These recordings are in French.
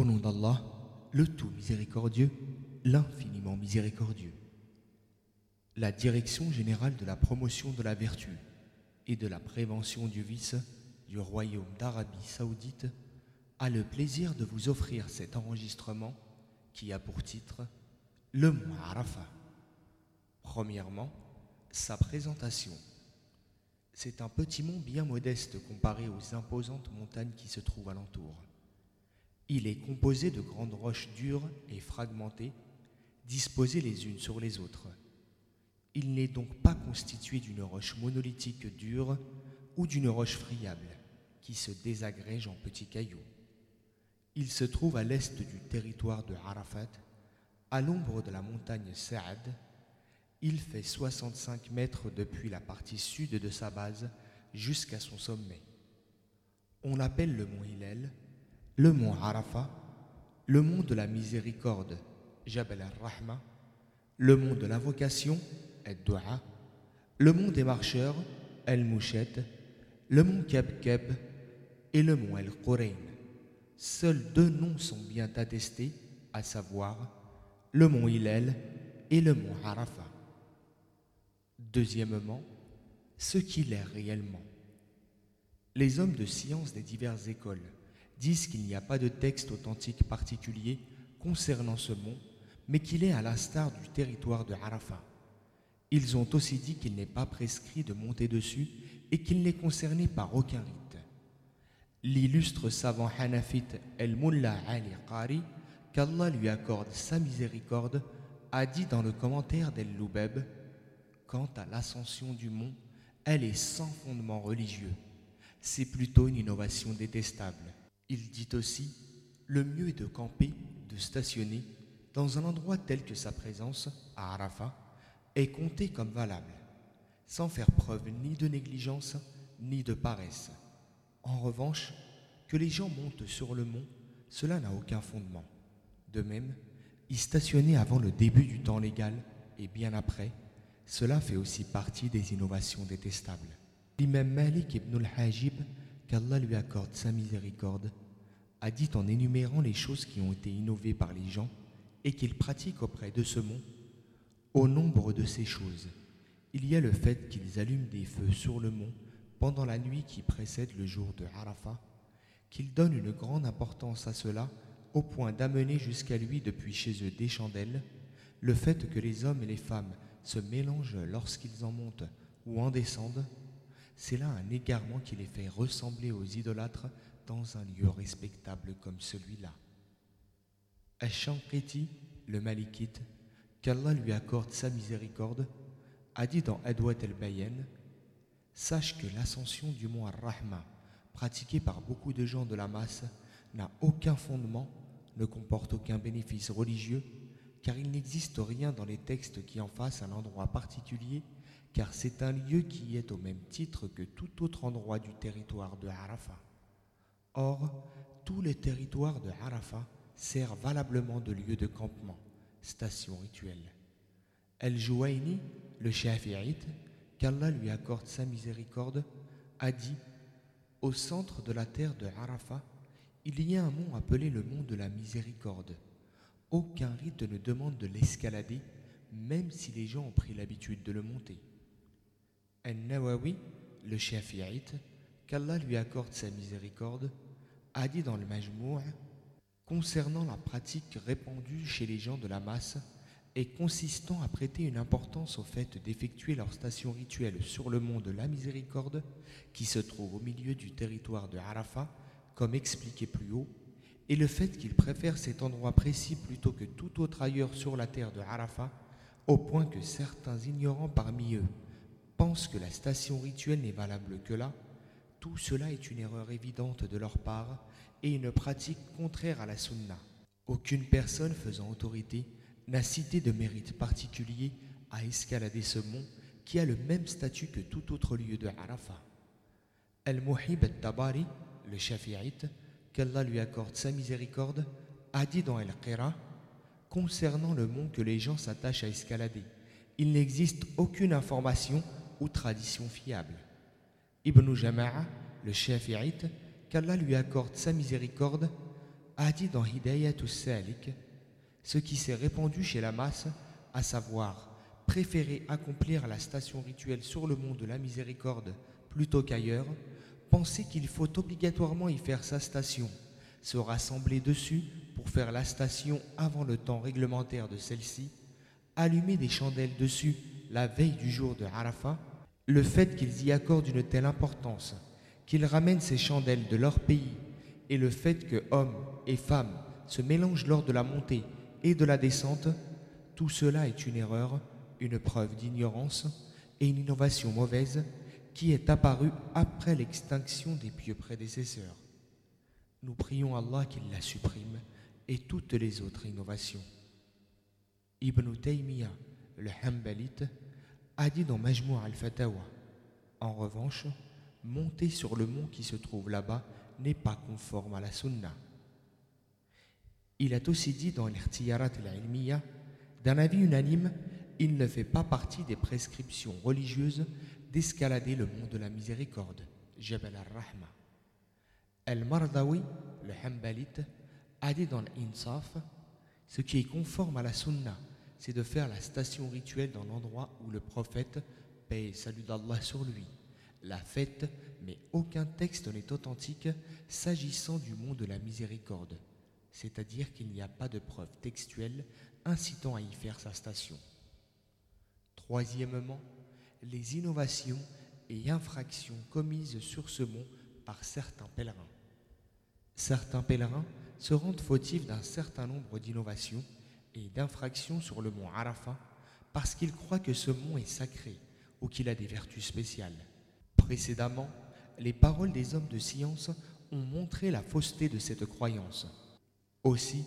Au nom d'Allah, le tout miséricordieux, l'infiniment miséricordieux. La Direction générale de la promotion de la vertu et de la prévention du vice du Royaume d'Arabie saoudite a le plaisir de vous offrir cet enregistrement qui a pour titre Le mois. Premièrement, sa présentation. C'est un petit mont bien modeste comparé aux imposantes montagnes qui se trouvent alentour. Il est composé de grandes roches dures et fragmentées, disposées les unes sur les autres. Il n'est donc pas constitué d'une roche monolithique dure ou d'une roche friable qui se désagrège en petits cailloux. Il se trouve à l'est du territoire de Arafat, à l'ombre de la montagne Saad. Il fait 65 mètres depuis la partie sud de sa base jusqu'à son sommet. On appelle le mont Hillel le mont Arafat, le mont de la miséricorde, Jabal al-Rahma, le mont de l'invocation, Ad-Dua, le mont des marcheurs, El-Mouchet, le mont Keb-Keb et le mont El-Qurayn. Seuls deux noms sont bien attestés, à savoir le mont Hillel et le mont Arafat. Deuxièmement, ce qu'il est réellement. Les hommes de science des diverses écoles disent qu'il n'y a pas de texte authentique particulier concernant ce mont, mais qu'il est à l'instar du territoire de Arafat. Ils ont aussi dit qu'il n'est pas prescrit de monter dessus et qu'il n'est concerné par aucun rite. L'illustre savant hanafite El-Mullah Ali Qari, qu'Allah lui accorde sa miséricorde, a dit dans le commentaire d'El-Loubeb Quant à l'ascension du mont, elle est sans fondement religieux. C'est plutôt une innovation détestable. Il dit aussi, le mieux est de camper, de stationner dans un endroit tel que sa présence, à Arafat, est comptée comme valable, sans faire preuve ni de négligence ni de paresse. En revanche, que les gens montent sur le mont, cela n'a aucun fondement. De même, y stationner avant le début du temps légal et bien après, cela fait aussi partie des innovations détestables. L'imam Malik ibn al-Hajib qu'Allah lui accorde sa miséricorde, a dit en énumérant les choses qui ont été innovées par les gens et qu'ils pratiquent auprès de ce mont, au nombre de ces choses, il y a le fait qu'ils allument des feux sur le mont pendant la nuit qui précède le jour de Arafat, qu'ils donnent une grande importance à cela au point d'amener jusqu'à lui depuis chez eux des chandelles, le fait que les hommes et les femmes se mélangent lorsqu'ils en montent ou en descendent, c'est là un égarement qui les fait ressembler aux idolâtres dans un lieu respectable comme celui-là. Ash-Shanqiti, le Malikite, qu'Allah lui accorde sa miséricorde, a dit dans Adwat el-Bayen Sache que l'ascension du mont Ar-Rahma, pratiquée par beaucoup de gens de la masse, n'a aucun fondement, ne comporte aucun bénéfice religieux, car il n'existe rien dans les textes qui en fassent un endroit particulier car c'est un lieu qui est au même titre que tout autre endroit du territoire de Arafat. Or, tous les territoires de Arafat servent valablement de lieu de campement, station rituelle. El-Jouaini, le Shafi'ite, qu'Allah lui accorde sa miséricorde, a dit Au centre de la terre de Arafat, il y a un mont appelé le mont de la miséricorde. Aucun rite ne demande de l'escalader, même si les gens ont pris l'habitude de le monter. Al-Nawawi, le Shafi'ite, qu'Allah lui accorde sa miséricorde, a dit dans le Majmou' concernant la pratique répandue chez les gens de la masse et consistant à prêter une importance au fait d'effectuer leur station rituelle sur le mont de la miséricorde qui se trouve au milieu du territoire de Arafat, comme expliqué plus haut, et le fait qu'ils préfèrent cet endroit précis plutôt que tout autre ailleurs sur la terre de Arafat, au point que certains ignorants parmi eux pensent que la station rituelle n'est valable que là, tout cela est une erreur évidente de leur part et une pratique contraire à la sunna. Aucune personne faisant autorité n'a cité de mérite particulier à escalader ce mont qui a le même statut que tout autre lieu de Arafat. Al-Muhib al-Tabari, le Shafi'ite, qu'Allah lui accorde sa miséricorde, a dit dans Al-Qira concernant le mont que les gens s'attachent à escalader. Il n'existe aucune information ou tradition fiable. Ibn Jama'a, le Shafi'ite, qu'Allah lui accorde sa miséricorde, a dit dans Hidayat salik ce qui s'est répandu chez la masse, à savoir préférer accomplir la station rituelle sur le mont de la miséricorde plutôt qu'ailleurs, penser qu'il faut obligatoirement y faire sa station, se rassembler dessus pour faire la station avant le temps réglementaire de celle-ci, allumer des chandelles dessus la veille du jour de Arafat, le fait qu'ils y accordent une telle importance, qu'ils ramènent ces chandelles de leur pays, et le fait que hommes et femmes se mélangent lors de la montée et de la descente, tout cela est une erreur, une preuve d'ignorance et une innovation mauvaise qui est apparue après l'extinction des pieux prédécesseurs. Nous prions Allah qu'il la supprime et toutes les autres innovations. Ibn Taymiyyah, le Hanbalite, a dit dans Majmou' al-Fatawa En revanche, monter sur le mont qui se trouve là-bas n'est pas conforme à la sunna. Il a aussi dit dans l'Irtiyarat al-Ilmiya d'un avis unanime, il ne fait pas partie des prescriptions religieuses d'escalader le mont de la miséricorde, Jabal al-Rahma. Al-Mardawi, le Hanbalite, a dit dans l'Insaf ce qui est conforme à la sunna, c'est de faire la station rituelle dans l'endroit où le prophète, paix salut d'Allah sur lui, l'a faite, mais aucun texte n'est authentique s'agissant du mont de la miséricorde, c'est-à-dire qu'il n'y a pas de preuve textuelle incitant à y faire sa station. Troisièmement, les innovations et infractions commises sur ce mont par certains pèlerins. Certains pèlerins se rendent fautifs d'un certain nombre d'innovations et d'infractions sur le mont Arafat parce qu'ils croient que ce mont est sacré ou qu'il a des vertus spéciales. Précédemment, les paroles des hommes de science ont montré la fausseté de cette croyance. Aussi,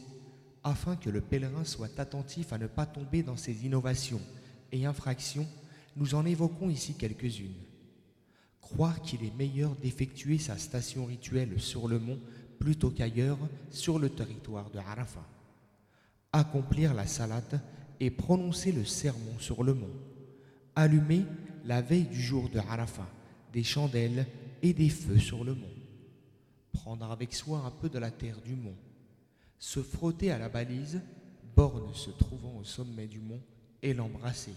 afin que le pèlerin soit attentif à ne pas tomber dans ces innovations et infractions, nous en évoquons ici quelques-unes. Croire qu'il est meilleur d'effectuer sa station rituelle sur le mont plutôt qu'ailleurs sur le territoire de Arafat. Accomplir la salade et prononcer le sermon sur le mont. Allumer la veille du jour de Arafat des chandelles et des feux sur le mont. Prendre avec soi un peu de la terre du mont. Se frotter à la balise, borne se trouvant au sommet du mont, et l'embrasser.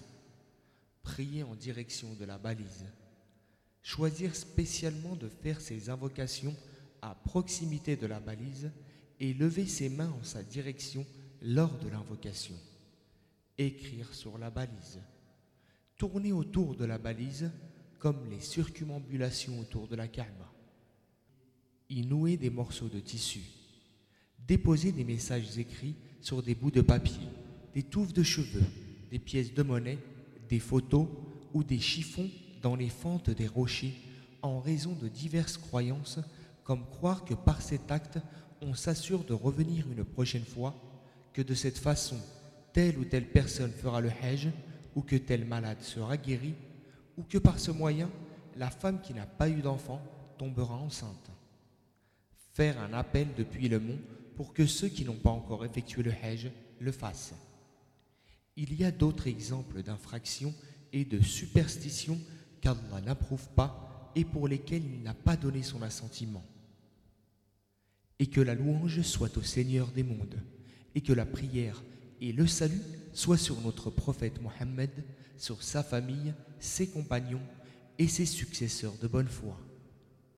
Prier en direction de la balise. Choisir spécialement de faire ses invocations à proximité de la balise et lever ses mains en sa direction lors de l'invocation. Écrire sur la balise. Tourner autour de la balise comme les circumambulations autour de la Kaaba. Y nouer des morceaux de tissu. Déposer des messages écrits sur des bouts de papier, des touffes de cheveux, des pièces de monnaie, des photos ou des chiffons dans les fentes des rochers en raison de diverses croyances comme croire que par cet acte, on s'assure de revenir une prochaine fois, que de cette façon, telle ou telle personne fera le hajj, ou que tel malade sera guéri, ou que par ce moyen, la femme qui n'a pas eu d'enfant tombera enceinte. Faire un appel depuis le mont pour que ceux qui n'ont pas encore effectué le hajj le fassent. Il y a d'autres exemples d'infractions et de superstitions qu'Allah n'approuve pas et pour lesquelles il n'a pas donné son assentiment et que la louange soit au Seigneur des mondes, et que la prière et le salut soient sur notre prophète Mohammed, sur sa famille, ses compagnons et ses successeurs de bonne foi.